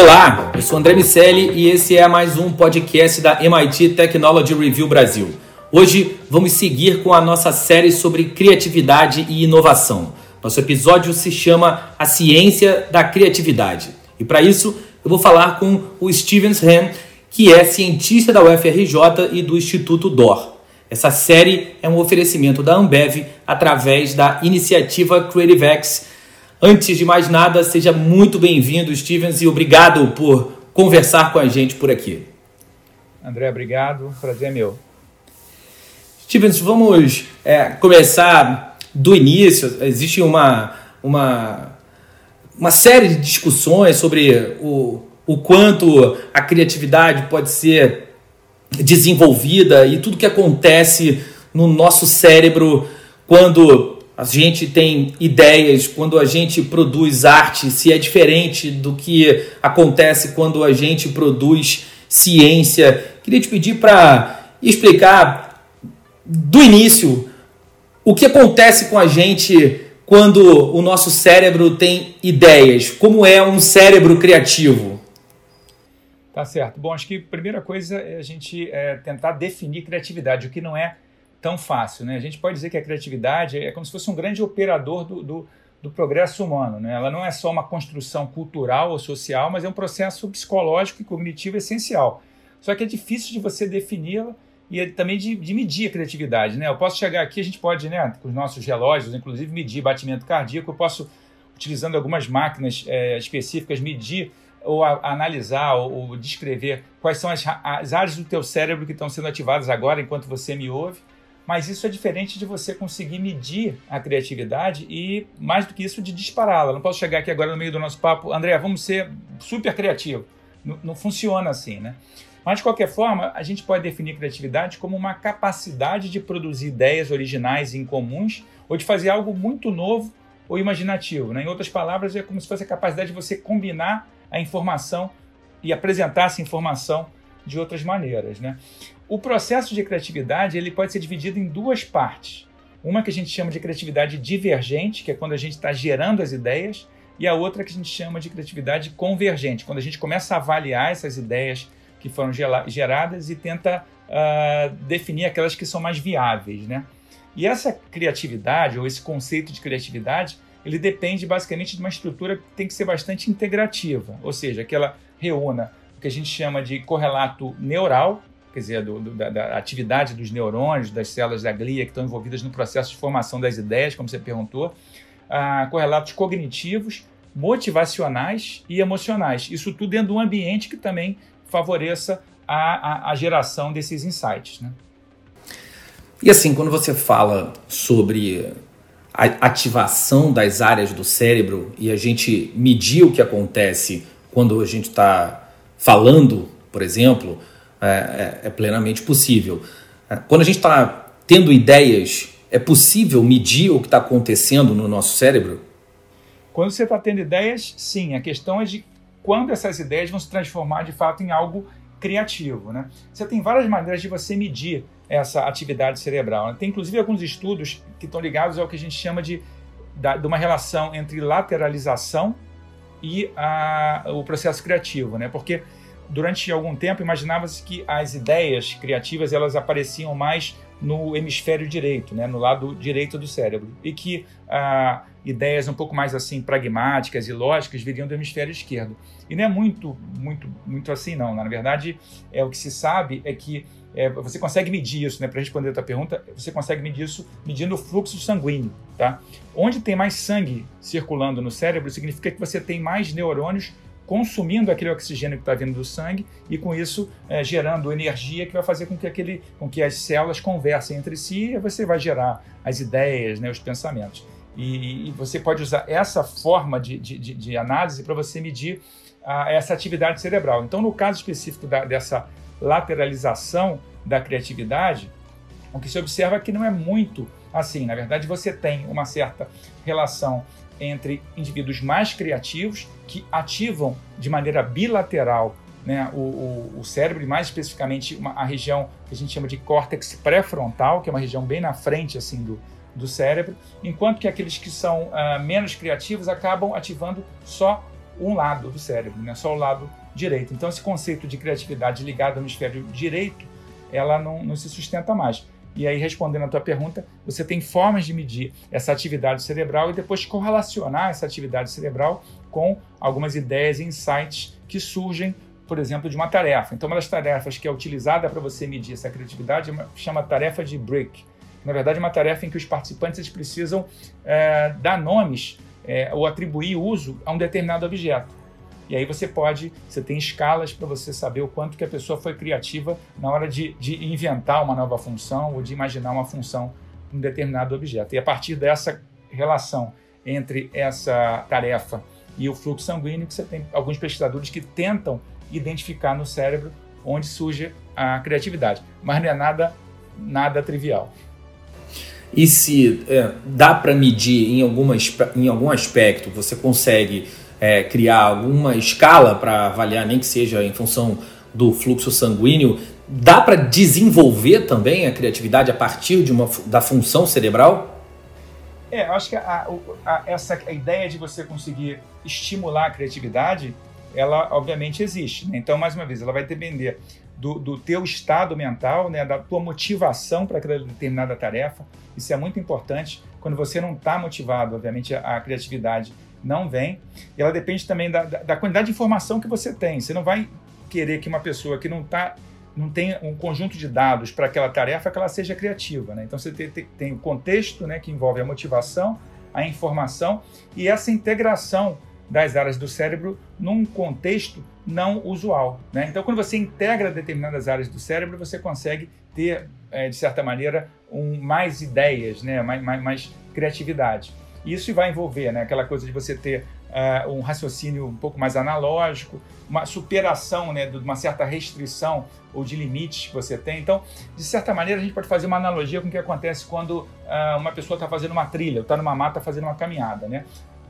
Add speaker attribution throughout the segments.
Speaker 1: Olá, eu sou André Miceli e esse é mais um podcast da MIT Technology Review Brasil. Hoje vamos seguir com a nossa série sobre criatividade e inovação. Nosso episódio se chama A Ciência da Criatividade. E para isso eu vou falar com o Steven Ham, que é cientista da UFRJ e do Instituto DOR. Essa série é um oferecimento da Ambev através da iniciativa CreativeX. Antes de mais nada, seja muito bem-vindo, Stevens, e obrigado por conversar com a gente por aqui.
Speaker 2: André, obrigado. Prazer é meu.
Speaker 1: Stevens, vamos é, começar do início. Existe uma, uma, uma série de discussões sobre o, o quanto a criatividade pode ser desenvolvida e tudo que acontece no nosso cérebro quando a gente tem ideias, quando a gente produz arte, se é diferente do que acontece quando a gente produz ciência. Queria te pedir para explicar do início o que acontece com a gente quando o nosso cérebro tem ideias, como é um cérebro criativo.
Speaker 2: Tá certo. Bom, acho que a primeira coisa é a gente é, tentar definir criatividade, o que não é tão fácil. Né? A gente pode dizer que a criatividade é como se fosse um grande operador do, do, do progresso humano. Né? Ela não é só uma construção cultural ou social, mas é um processo psicológico e cognitivo essencial. Só que é difícil de você defini-la e também de, de, medir a criatividade. Né? Eu posso chegar aqui, a gente pode, né, com os nossos relógios, inclusive, medir batimento cardíaco. Eu posso, utilizando algumas máquinas é, específicas, medir ou a analisar ou, ou, descrever quais são as, as áreas do teu cérebro que estão sendo ativadas agora enquanto você me ouve, mas isso é diferente de você conseguir medir a criatividade e, mais do que isso, de dispará-la. Não posso chegar aqui agora no meio do nosso papo, André, vamos ser super criativo. Não, não funciona assim, né? Mas, de qualquer forma, a gente pode definir criatividade como uma capacidade de produzir ideias originais e incomuns ou de fazer algo muito novo ou imaginativo. Né? Em outras palavras, é como se fosse a capacidade de você combinar a informação e apresentar essa informação de outras maneiras. Né? O processo de criatividade ele pode ser dividido em duas partes. Uma que a gente chama de criatividade divergente, que é quando a gente está gerando as ideias, e a outra que a gente chama de criatividade convergente, quando a gente começa a avaliar essas ideias que foram geradas e tenta uh, definir aquelas que são mais viáveis. Né? E essa criatividade, ou esse conceito de criatividade, ele depende basicamente de uma estrutura que tem que ser bastante integrativa, ou seja, que ela reúna que a gente chama de correlato neural, quer dizer, do, do, da, da, atividade dos neurônios, das células da glia que estão envolvidas no processo de formação das ideias, como você perguntou, ah, correlatos cognitivos, motivacionais e emocionais. Isso tudo dentro de um ambiente que também favoreça a, a, a geração desses insights. Né?
Speaker 1: E assim, quando você fala sobre a ativação das áreas do cérebro e a gente medir o que acontece quando a gente está falando, por exemplo, é, é, é plenamente possível. É, quando a gente está tendo ideias, é possível medir o que está acontecendo no nosso cérebro?
Speaker 2: Quando você está tendo ideias, sim. A questão é de quando essas ideias vão se transformar de fato em algo criativo. Né? Você tem várias maneiras de você medir essa atividade cerebral. Né? Tem inclusive alguns estudos que estão ligados ao que a gente chama de, de uma relação entre lateralização e a, o processo criativo, né? Porque durante algum tempo imaginava-se que as ideias criativas elas apareciam mais no hemisfério direito, né, no lado direito do cérebro, e que ah, ideias um pouco mais assim pragmáticas e lógicas viriam do hemisfério esquerdo. E não é muito, muito, muito assim não. Na verdade, é o que se sabe é que é, você consegue medir isso, né? Para responder a tua pergunta, você consegue medir isso medindo o fluxo sanguíneo, tá? Onde tem mais sangue circulando no cérebro, significa que você tem mais neurônios consumindo aquele oxigênio que está vindo do sangue e com isso é, gerando energia que vai fazer com que, aquele, com que as células conversem entre si e você vai gerar as ideias, né, os pensamentos. E, e você pode usar essa forma de, de, de análise para você medir a, essa atividade cerebral. Então, no caso específico da, dessa lateralização da criatividade, o que se observa é que não é muito assim. Na verdade, você tem uma certa relação entre indivíduos mais criativos que ativam de maneira bilateral né, o, o, o, cérebro, mais especificamente uma, a região que a gente chama de córtex pré-frontal, que é uma região bem na frente assim do, do cérebro, enquanto que aqueles que são uh, menos criativos acabam ativando só um lado do cérebro, né? só o lado direito. Então, esse conceito de criatividade ligado ao hemisfério direito, ela não, não se sustenta mais. E aí, respondendo a tua pergunta, você tem formas de medir essa atividade cerebral e depois correlacionar essa atividade cerebral com algumas ideias e insights que surgem, por exemplo, de uma tarefa. Então, uma das tarefas que é utilizada para você medir essa criatividade é chama tarefa de Brick. Na verdade, é uma tarefa em que os participantes precisam é, dar nomes é, ou atribuir uso a um determinado objeto. E aí você pode, você tem escalas para você saber o quanto que a pessoa foi criativa na hora de, de inventar uma nova função ou de imaginar uma função em um determinado objeto. E a partir dessa relação entre essa tarefa e o fluxo sanguíneo, que você tem alguns pesquisadores que tentam identificar no cérebro onde surge a criatividade. Mas não é nada, nada trivial.
Speaker 1: E se é, dá para medir em, alguma, em algum aspecto, você consegue é, criar alguma escala para avaliar, nem que seja em função do fluxo sanguíneo, dá para desenvolver também a criatividade a partir de uma, da função cerebral?
Speaker 2: É, acho que a, a, essa a ideia de você conseguir estimular a criatividade, ela obviamente existe. Né? Então, mais uma vez, ela vai depender do, do teu estado mental, né? da tua motivação para aquela determinada tarefa. Isso é muito importante. Quando você não está motivado, obviamente, a, a criatividade não vem. Ela depende também da, da, da, quantidade de informação que você tem. Você não vai querer que uma pessoa que não tá, não tem um conjunto de dados para aquela tarefa que ela seja criativa. Né? Então você tem, tem, tem o contexto né, que envolve a motivação, a informação e essa integração das áreas do cérebro num contexto não usual. Né? Então, quando você integra determinadas áreas do cérebro, você consegue ter, é, de certa maneira, um, mais ideias, né? mais, mais, mais criatividade. Isso vai envolver né, aquela coisa de você ter uh, um raciocínio um pouco mais analógico, uma superação né, de uma certa restrição ou de limites que você tem. Então, de certa maneira, a gente pode fazer uma analogia com o que acontece quando uh, uma pessoa está fazendo uma trilha, está numa mata fazendo uma caminhada. Né?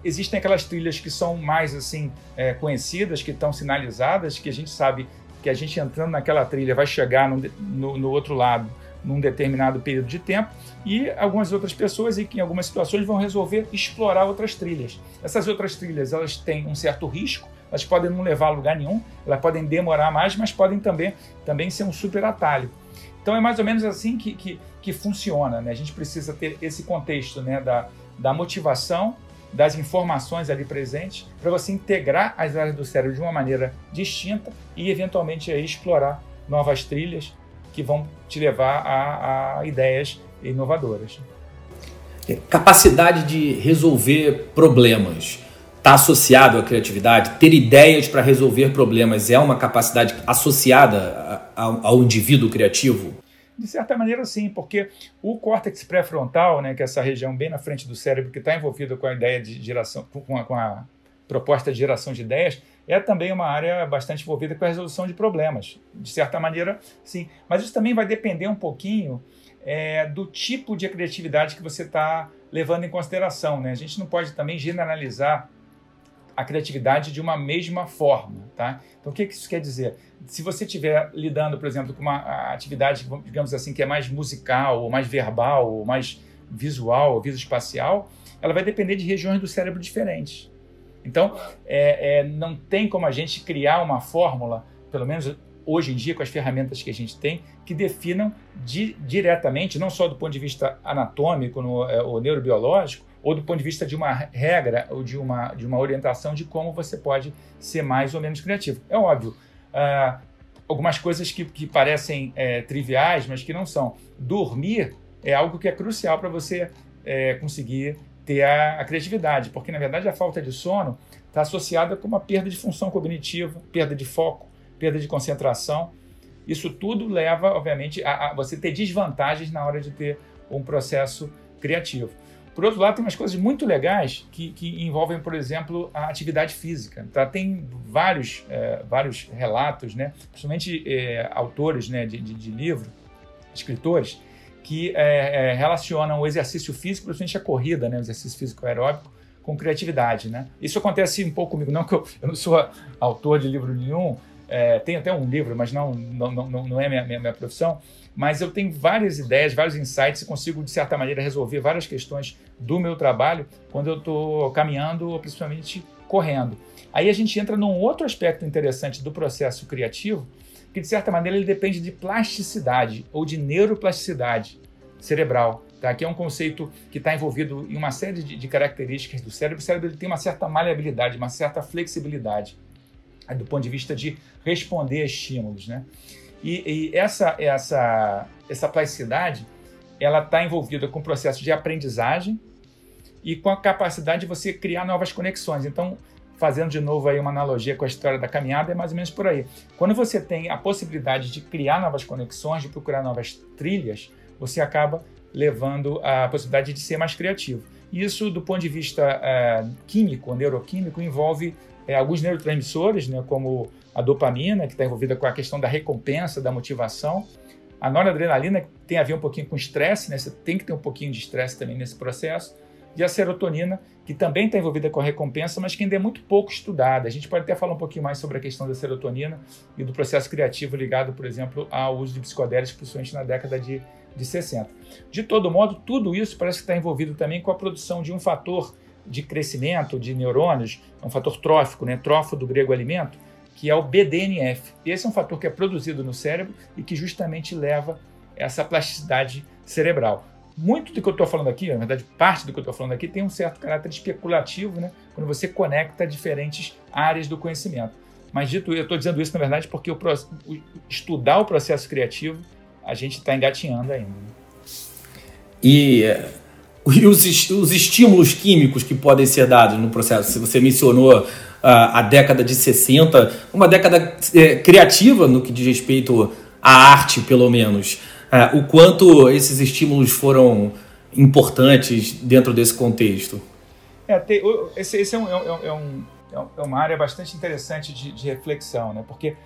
Speaker 2: Existem aquelas trilhas que são mais assim é, conhecidas, que estão sinalizadas, que a gente sabe que a gente entrando naquela trilha vai chegar no, no, no outro lado num determinado período de tempo e algumas outras pessoas e que em algumas situações vão resolver explorar outras trilhas. Essas outras trilhas elas têm um certo risco, elas podem não levar a lugar nenhum, elas podem demorar mais, mas podem também, também ser um super atalho. Então é mais ou menos assim que, que, que funciona. Né? A gente precisa ter esse contexto né? da, da motivação, das informações ali presentes, para você integrar as áreas do cérebro de uma maneira distinta e eventualmente aí, explorar novas trilhas que vão te levar a, a ideias inovadoras.
Speaker 1: Capacidade de resolver problemas está associado à criatividade? Ter ideias para resolver problemas é uma capacidade associada ao, ao indivíduo criativo?
Speaker 2: De certa maneira, sim, porque o córtex pré-frontal, né, que é essa região bem na frente do cérebro que está envolvida com a ideia de geração, com a, com a proposta de geração de ideias, é também uma área bastante envolvida com a resolução de problemas. De certa maneira, sim. Mas isso também vai depender um pouquinho é, do tipo de criatividade que você está levando em consideração. Né? A gente não pode também generalizar a criatividade de uma mesma forma. Tá? Então, o que isso quer dizer? Se você estiver lidando, por exemplo, com uma atividade, digamos assim, que é mais musical, ou mais verbal, ou mais visual, ou visoespacial, ela vai depender de regiões do cérebro diferentes. Então, é, é, não tem como a gente criar uma fórmula, pelo menos hoje em dia, com as ferramentas que a gente tem, que definam di diretamente, não só do ponto de vista anatômico no, é, ou neurobiológico, ou do ponto de vista de uma regra ou de uma, de uma orientação de como você pode ser mais ou menos criativo. É óbvio, uh, algumas coisas que, que parecem é, triviais, mas que não são. Dormir é algo que é crucial para você é, conseguir ter a, a criatividade, porque na verdade a falta de sono está associada com uma perda de função cognitiva, perda de foco, perda de concentração. Isso tudo leva, obviamente, a, a, você ter desvantagens na hora de ter um processo criativo. Por outro lado, tem umas coisas muito legais que, que envolvem, por exemplo, a atividade física. Tá? Tem vários, é, vários relatos, né? principalmente é, autores né, de, de, de livro, escritores, que é, é, relacionam o exercício físico, principalmente a corrida, né, o exercício físico aeróbico, com criatividade. Né? Isso acontece um pouco comigo, não que eu, eu não sou autor de livro nenhum, é, tenho até um livro, mas não, não, não, não é minha, minha, minha, profissão, mas eu tenho várias ideias, vários insights e consigo, de certa maneira, resolver várias questões do meu trabalho quando eu estou caminhando, ou principalmente correndo. Aí a gente entra num outro aspecto interessante do processo criativo, que de certa maneira ele depende de plasticidade ou de neuroplasticidade cerebral. Tá? Que é um conceito que está envolvido em uma série de, de, características do cérebro. O cérebro tem uma certa maleabilidade, uma certa flexibilidade do ponto de vista de responder a estímulos. Né? E, e essa, essa, essa plasticidade ela está envolvida com o processo de aprendizagem e com a capacidade de você criar novas conexões. Então, fazendo de novo aí uma analogia com a história da caminhada, é mais ou menos por aí. Quando você tem a possibilidade de criar novas conexões, de procurar novas trilhas, você acaba levando a possibilidade de ser mais criativo. Isso, do ponto de vista é, químico, neuroquímico, envolve é, alguns neurotransmissores, né, como a dopamina, que está envolvida com a questão da recompensa, da motivação, a noradrenalina, que tem a ver um pouquinho com estresse, né, você tem que ter um pouquinho de estresse também nesse processo, e a serotonina, que também está envolvida com a recompensa, mas que ainda é muito pouco estudada. A gente pode até falar um pouquinho mais sobre a questão da serotonina e do processo criativo ligado, por exemplo, ao uso de psicodélicos, principalmente na década de, de 60. De todo modo, tudo isso parece que está envolvido também com a produção de um fator de crescimento de neurônios, é um fator trófico, né? trófo do grego alimento, que é o BDNF. Esse é um fator que é produzido no cérebro e que justamente leva essa plasticidade cerebral. Muito do que eu estou falando aqui, na verdade, parte do que eu estou falando aqui tem um certo caráter especulativo, né? quando você conecta diferentes áreas do conhecimento. Mas dito eu estou dizendo isso, na verdade, porque o, o, estudar o processo criativo, a gente está engatinhando ainda. Né?
Speaker 1: E os, os estímulos químicos que podem ser dados no processo, se você mencionou a, a década de 60, uma década é, criativa no que diz respeito à arte, pelo menos. É, o quanto esses estímulos foram importantes dentro desse contexto?
Speaker 2: É, esse, esse é, um, é, um, é, uma área bastante interessante de, de reflexão, né? porque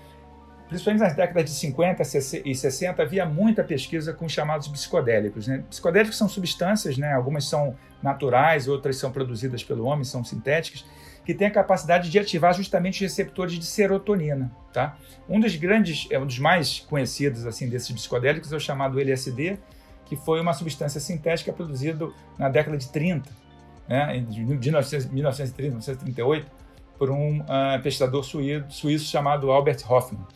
Speaker 2: principalmente nas décadas de 50 e 60, havia muita pesquisa com os chamados psicodélicos. Né? Psicodélicos são substâncias, né? algumas são naturais, outras são produzidas pelo homem, são sintéticas, que têm a capacidade de ativar justamente os receptores de serotonina. Tá? Um dos grandes, é um dos mais conhecidos assim desses psicodélicos é o chamado LSD, que foi uma substância sintética produzida na década de 30, né? de 1930, 1938, por um uh, pesquisador suíço chamado Albert Hoffman.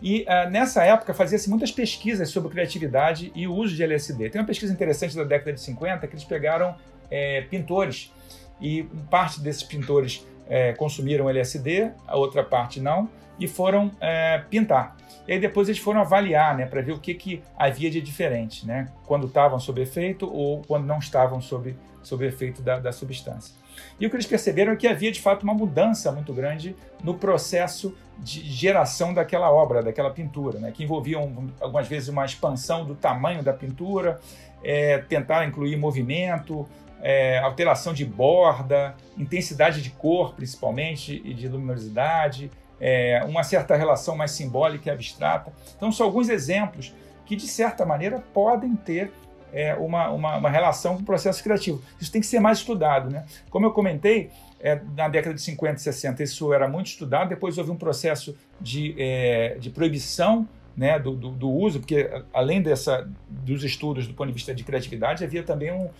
Speaker 2: E uh, nessa época fazia-se muitas pesquisas sobre criatividade e o uso de LSD. Tem uma pesquisa interessante da década de 50 que eles pegaram é, pintores e parte desses pintores é, consumiram LSD, a outra parte não, e foram é, pintar. E aí depois eles foram avaliar, né, para ver o que, que havia de diferente, né, quando estavam sob efeito ou quando não estavam sob, sob efeito da, da substância. E o que eles perceberam é que havia de fato uma mudança muito grande no processo de geração daquela obra, daquela pintura, né? que envolviam algumas vezes uma expansão do tamanho da pintura, é, tentar incluir movimento, é, alteração de borda, intensidade de cor, principalmente, e de luminosidade, é, uma certa relação mais simbólica e abstrata. Então, são alguns exemplos que, de certa maneira, podem ter é, uma, uma, uma, relação com o processo criativo. Isso tem que ser mais estudado. Né? Como eu comentei, é, na década de 50 e 60 isso era muito estudado, depois houve um processo de, é, de proibição né, do, do, do, uso, porque além dessa, dos estudos do ponto de vista de criatividade, havia também um,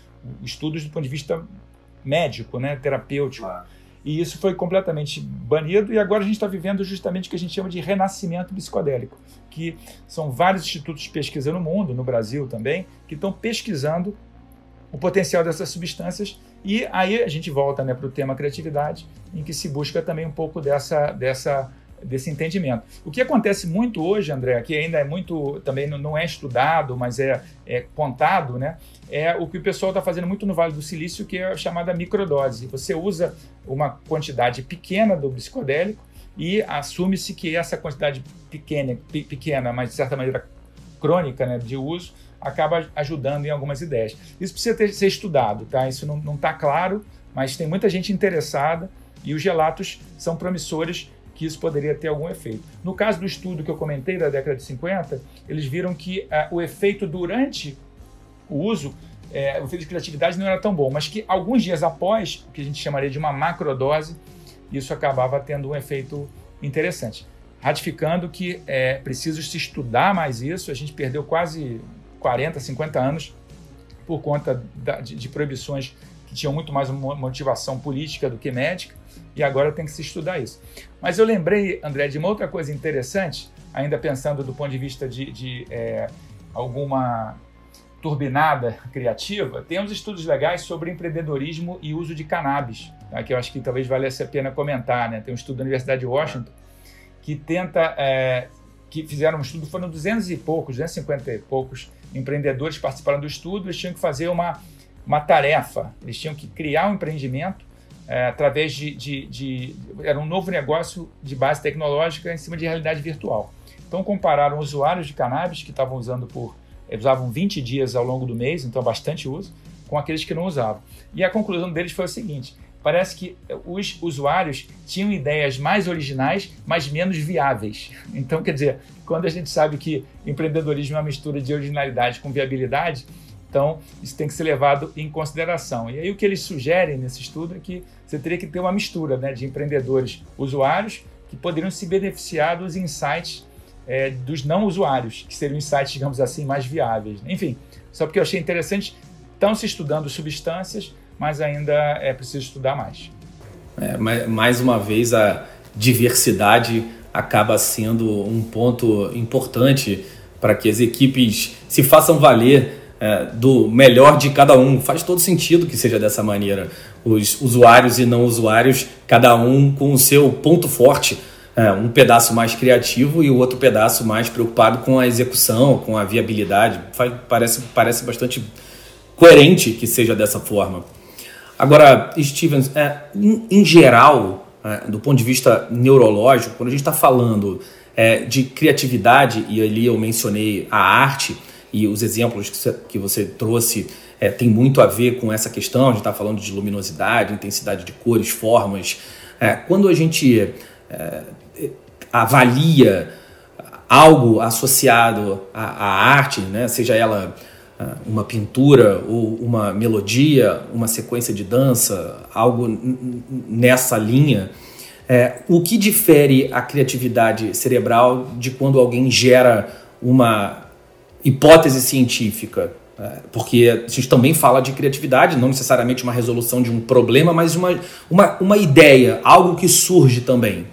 Speaker 2: estudos do ponto de vista médico, né, terapêutico. E isso foi completamente banido, e agora a gente está vivendo justamente o que a gente chama de renascimento psicodélico, que são vários institutos de pesquisa no mundo, no Brasil também, que estão pesquisando o potencial dessas substâncias. E aí a gente volta né, para o tema criatividade, em que se busca também um pouco dessa, dessa desse entendimento. O que acontece muito hoje, André, que ainda é muito, também não é estudado, mas é, é contado, né? É o que o pessoal está fazendo muito no Vale do Silício, que é a chamada microdose. Você usa uma quantidade pequena do psicodélico e assume-se que essa quantidade pequena, pequena, mas de certa maneira crônica, né, de uso, acaba ajudando em algumas ideias. Isso precisa ter, ser estudado, tá? Isso não está claro, mas tem muita gente interessada e os relatos são promissores que isso poderia ter algum efeito. No caso do estudo que eu comentei da década de 50, eles viram que uh, o efeito durante o uso, é, o efeito de criatividade não era tão bom, mas que alguns dias após, o que a gente chamaria de uma macrodose, isso acabava tendo um efeito interessante. Ratificando que é preciso se estudar mais isso, a gente perdeu quase 40, 50 anos por conta da, de, de proibições que tinham muito mais motivação política do que médica, e agora tem que se estudar isso. Mas eu lembrei, André, de uma outra coisa interessante, ainda pensando do ponto de vista de, de é, alguma turbinada criativa, tem uns estudos legais sobre empreendedorismo e uso de cannabis, tá? que eu acho que talvez valesse a pena comentar. Né? Tem um estudo da Universidade de Washington que tenta, é, que fizeram um estudo, foram 200 e poucos, 250 e poucos empreendedores participaram do estudo, eles tinham que fazer uma, uma tarefa, eles tinham que criar um empreendimento é, através de, de, de, Era um novo negócio de base tecnológica em cima de realidade virtual. Então compararam usuários de cannabis que estavam usando por usavam 20 dias ao longo do mês, então bastante uso, com aqueles que não usavam. E a conclusão deles foi o seguinte: parece que os usuários tinham ideias mais originais, mas menos viáveis. Então, quer dizer, quando a gente sabe que empreendedorismo é uma mistura de originalidade com viabilidade, então isso tem que ser levado em consideração. E aí o que eles sugerem nesse estudo é que você teria que ter uma mistura né, de empreendedores usuários que poderiam se beneficiar dos insights é, dos não usuários, que seriam insights, digamos assim, mais viáveis. Enfim, só porque eu achei interessante, estão se estudando substâncias, mas ainda é preciso estudar mais.
Speaker 1: É, mais uma vez, a diversidade acaba sendo um ponto importante para que as equipes se façam valer é, do melhor de cada um. Faz todo sentido que seja dessa maneira. Os usuários e não usuários, cada um com o seu ponto forte é, um pedaço mais criativo e o outro pedaço mais preocupado com a execução, com a viabilidade. Faz, parece, parece bastante coerente que seja dessa forma. Agora, Stevens, é, em, em geral, é, do ponto de vista neurológico, quando a gente está falando é, de criatividade, e ali eu mencionei a arte e os exemplos que você, trouxe é, tem muito a ver com essa questão, a gente está falando de luminosidade, intensidade de cores, formas. É, quando a gente é, avalia algo associado à, à arte, né? seja ela ah, uma pintura ou uma melodia, uma sequência de dança, algo nessa linha. É, o que difere a criatividade cerebral de quando alguém gera uma hipótese científica? É, porque a gente também fala de criatividade, não necessariamente uma resolução de um problema, mas uma, uma, uma ideia, algo que surge também.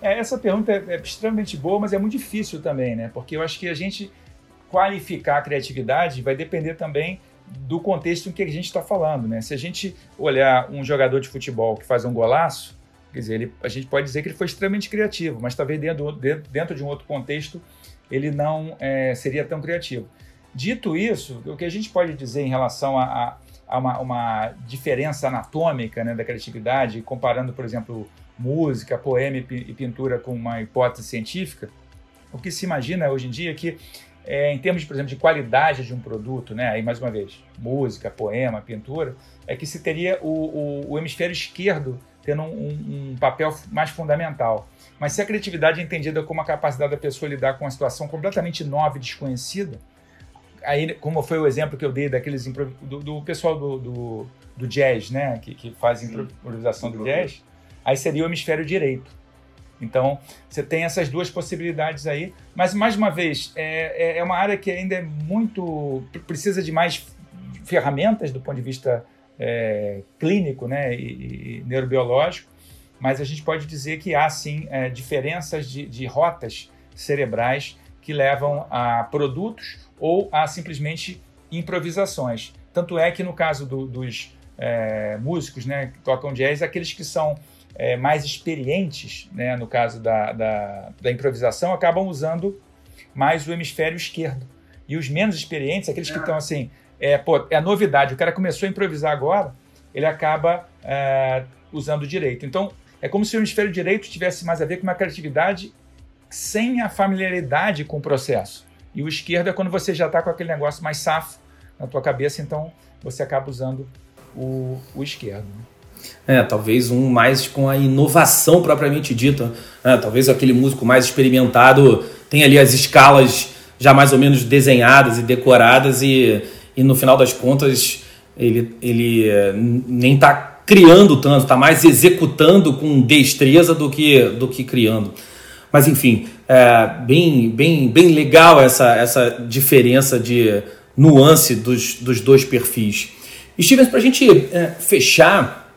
Speaker 2: É, essa pergunta é, é, extremamente boa, mas é muito difícil também, né? Porque eu acho que a gente qualificar a criatividade vai depender também do contexto em que a gente está falando, né? Se a gente olhar um jogador de futebol que faz um golaço, quer dizer, ele, a gente pode dizer que ele foi extremamente criativo, mas talvez dentro, dentro de um outro contexto ele não é, seria tão criativo. Dito isso, o que a gente pode dizer em relação a, a, uma, uma, diferença anatômica né, da criatividade, comparando, por exemplo, música, poema e pintura com uma hipótese científica, o que se imagina hoje em dia é que, é, em termos, por exemplo, de qualidade de um produto, né, aí mais uma vez, música, poema, pintura, é que se teria o, o, o hemisfério esquerdo tendo um, um, papel mais fundamental. Mas se a criatividade é entendida como a capacidade da pessoa lidar com uma situação completamente nova e desconhecida, aí, como foi o exemplo que eu dei daqueles do, do pessoal do, do, do, jazz, né, que, que faz improvisação do jazz, aí seria o hemisfério direito. Então, você tem essas duas possibilidades aí. Mas, mais uma vez, é, é, é uma área que ainda é muito. precisa de mais ferramentas do ponto de vista é, clínico né, e, e, neurobiológico, mas a gente pode dizer que há sim é, diferenças de, de, rotas cerebrais que levam a produtos ou a simplesmente improvisações. Tanto é que no caso do, dos é, músicos né, que tocam jazz, aqueles que são é, mais experientes, né, no caso da, da, da, improvisação, acabam usando mais o hemisfério esquerdo. E os menos experientes, aqueles que estão assim, é, pô, é novidade, o cara começou a improvisar agora, ele acaba é, usando o direito. Então, é como se o hemisfério direito tivesse mais a ver com uma criatividade sem a familiaridade com o processo. E o esquerdo é quando você já está com aquele negócio mais safo na tua cabeça, então você acaba usando o, o esquerdo. Né?
Speaker 1: É, talvez um mais com a inovação propriamente dita. É, talvez aquele músico mais experimentado tenha ali as escalas já mais ou menos desenhadas e decoradas e, e no final das contas ele, ele eh, nem está criando tanto, está mais executando com destreza do que, do que criando. Mas enfim, é bem, bem, bem legal essa, essa diferença de nuance dos, dos dois perfis. Stevens, para a gente é, fechar,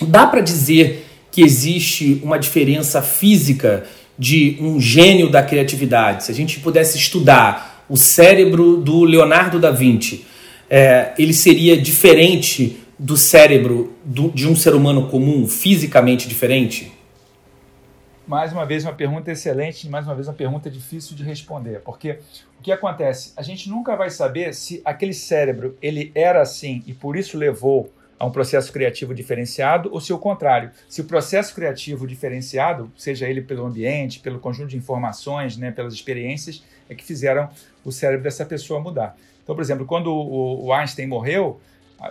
Speaker 1: dá para dizer que existe uma diferença física de um gênio da criatividade? Se a gente pudesse estudar o cérebro do Leonardo da Vinci, é, ele seria diferente do cérebro do, de um ser humano comum, fisicamente diferente?
Speaker 2: Mais uma vez, uma pergunta excelente, mais uma vez, uma pergunta difícil de responder, porque o que acontece? A gente nunca vai saber se aquele cérebro ele era assim e por isso levou a um processo criativo diferenciado ou se o contrário, se o processo criativo diferenciado, seja ele pelo ambiente, pelo conjunto de informações, né, pelas experiências, é que fizeram o cérebro dessa pessoa mudar. Então, por exemplo, quando o, o Einstein morreu,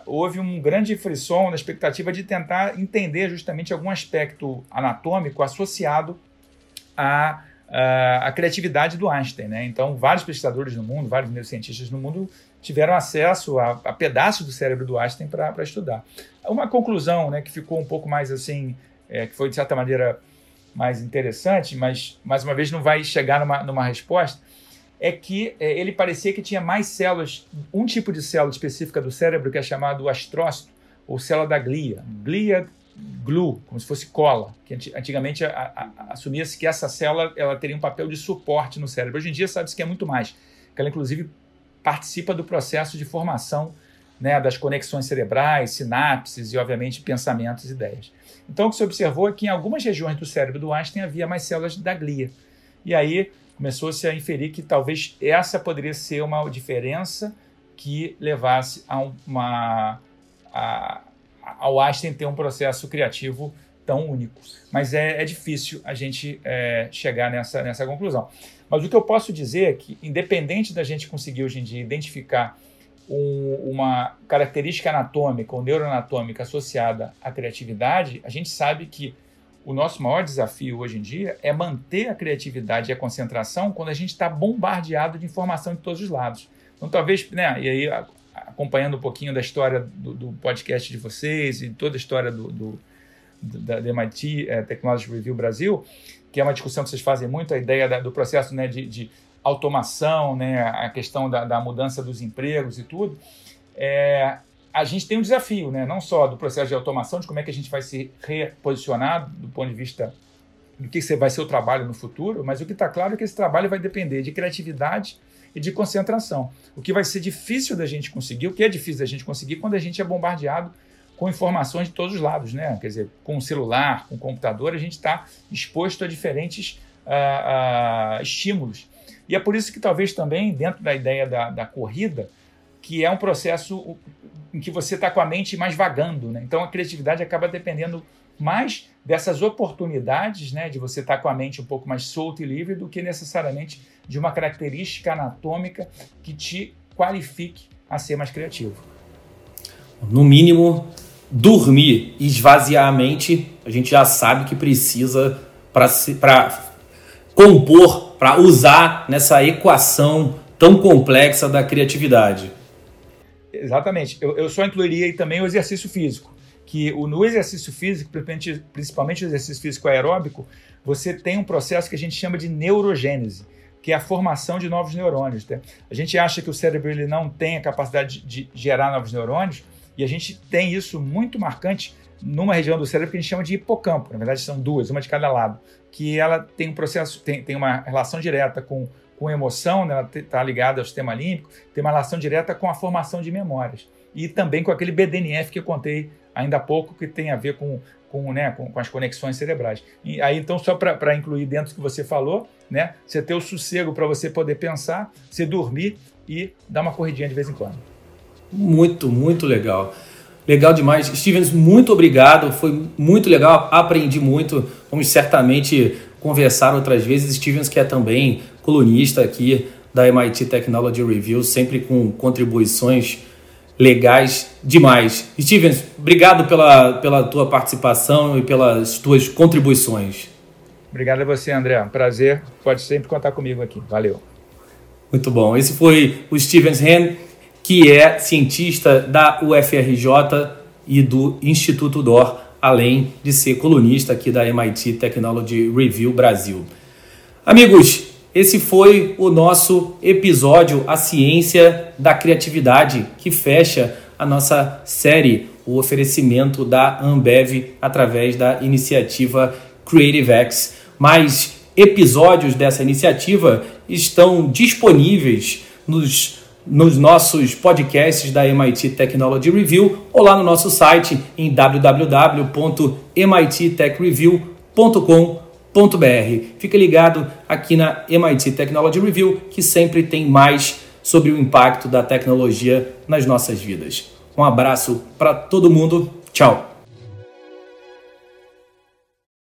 Speaker 2: houve um grande frisson na expectativa de tentar entender justamente algum aspecto anatômico associado à, à, criatividade do Einstein. Né? Então, vários pesquisadores no mundo, vários neurocientistas no mundo tiveram acesso a, a pedaços do cérebro do Einstein para estudar. Uma conclusão né, que ficou um pouco mais assim, é, que foi de certa maneira mais interessante, mas mais uma vez não vai chegar numa, numa resposta, é que é, ele parecia que tinha mais células, um tipo de célula específica do cérebro que é chamado astrócito, ou célula da glia. Glia glue, como se fosse cola, que antigamente assumia-se que essa célula ela teria um papel de suporte no cérebro. Hoje em dia sabe-se que é muito mais, que ela inclusive participa do processo de formação né, das conexões cerebrais, sinapses e, obviamente, pensamentos e ideias. Então, o que se observou é que em algumas regiões do cérebro do Einstein havia mais células da glia. E aí começou-se a inferir que talvez essa poderia ser uma diferença que levasse a uma, a, ao Einstein ter um processo criativo tão único. Mas é, é difícil a gente é, chegar nessa, nessa conclusão. Mas o que eu posso dizer é que, independente da gente conseguir hoje em dia identificar um, uma característica anatômica ou neuroanatômica associada à criatividade, a gente sabe que o nosso maior desafio hoje em dia é manter a criatividade e a concentração quando a gente está bombardeado de informação de todos os lados. Então, talvez, né, e aí acompanhando um pouquinho da história do, do podcast de vocês e toda a história do, do da, da MIT é, Technology Review Brasil, que é uma discussão que vocês fazem muito, a ideia da, do processo né, de, de, automação, né, a questão da, da, mudança dos empregos e tudo. É, a gente tem um desafio, né? não só do processo de automação, de como é que a gente vai se reposicionar do ponto de vista do que vai ser o trabalho no futuro, mas o que está claro é que esse trabalho vai depender de criatividade e de concentração. O que vai ser difícil da gente conseguir, o que é difícil da gente conseguir quando a gente é bombardeado com informações de todos os lados, né? Quer dizer, com o celular, com o computador, a gente está exposto a diferentes uh, uh, estímulos. E é por isso que talvez também, dentro da ideia da, da corrida, que é um processo em que você está com a mente mais vagando. Né? Então a criatividade acaba dependendo mais dessas oportunidades né, de você estar tá com a mente um pouco mais solta e livre do que necessariamente de uma característica anatômica que te qualifique a ser mais criativo.
Speaker 1: No mínimo, dormir e esvaziar a mente, a gente já sabe que precisa para compor, para usar nessa equação tão complexa da criatividade.
Speaker 2: Exatamente. Eu, eu só incluiria aí também o exercício físico. Que o, no exercício físico, principalmente o exercício físico aeróbico, você tem um processo que a gente chama de neurogênese, que é a formação de novos neurônios. Né? A gente acha que o cérebro ele não tem a capacidade de, de gerar novos neurônios, e a gente tem isso muito marcante numa região do cérebro que a gente chama de hipocampo. Na verdade, são duas, uma de cada lado, que ela tem um processo, tem, tem uma relação direta com com emoção, né? ela está ligada ao sistema límbico, tem uma relação direta com a formação de memórias. E também com aquele BDNF que eu contei ainda há pouco, que tem a ver com, com, né, com, com as conexões cerebrais. E aí, então, só para incluir dentro do que você falou, né, você ter o sossego para você poder pensar, você dormir e dar uma corridinha de vez em quando.
Speaker 1: Muito, muito legal. Legal demais. Stevens, muito obrigado. Foi muito legal. Aprendi muito. Vamos certamente conversar outras vezes. Stevens, que é também colunista aqui da MIT Technology Review, sempre com contribuições legais demais. Stevens, obrigado pela, pela tua participação e pelas tuas contribuições.
Speaker 2: Obrigado a você, André. Prazer. Pode sempre contar comigo aqui. Valeu.
Speaker 1: Muito bom. Esse foi o Stevens Hen, que é cientista da UFRJ e do Instituto DOR, além de ser colunista aqui da MIT Technology Review Brasil. Amigos, esse foi o nosso episódio A Ciência da Criatividade, que fecha a nossa série, o oferecimento da Ambev através da iniciativa Creative X. Mais episódios dessa iniciativa estão disponíveis nos, nos nossos podcasts da MIT Technology Review ou lá no nosso site em www.mittechreview.com.br. Fique ligado aqui na MIT Technology Review que sempre tem mais sobre o impacto da tecnologia nas nossas vidas. Um abraço para todo mundo. Tchau.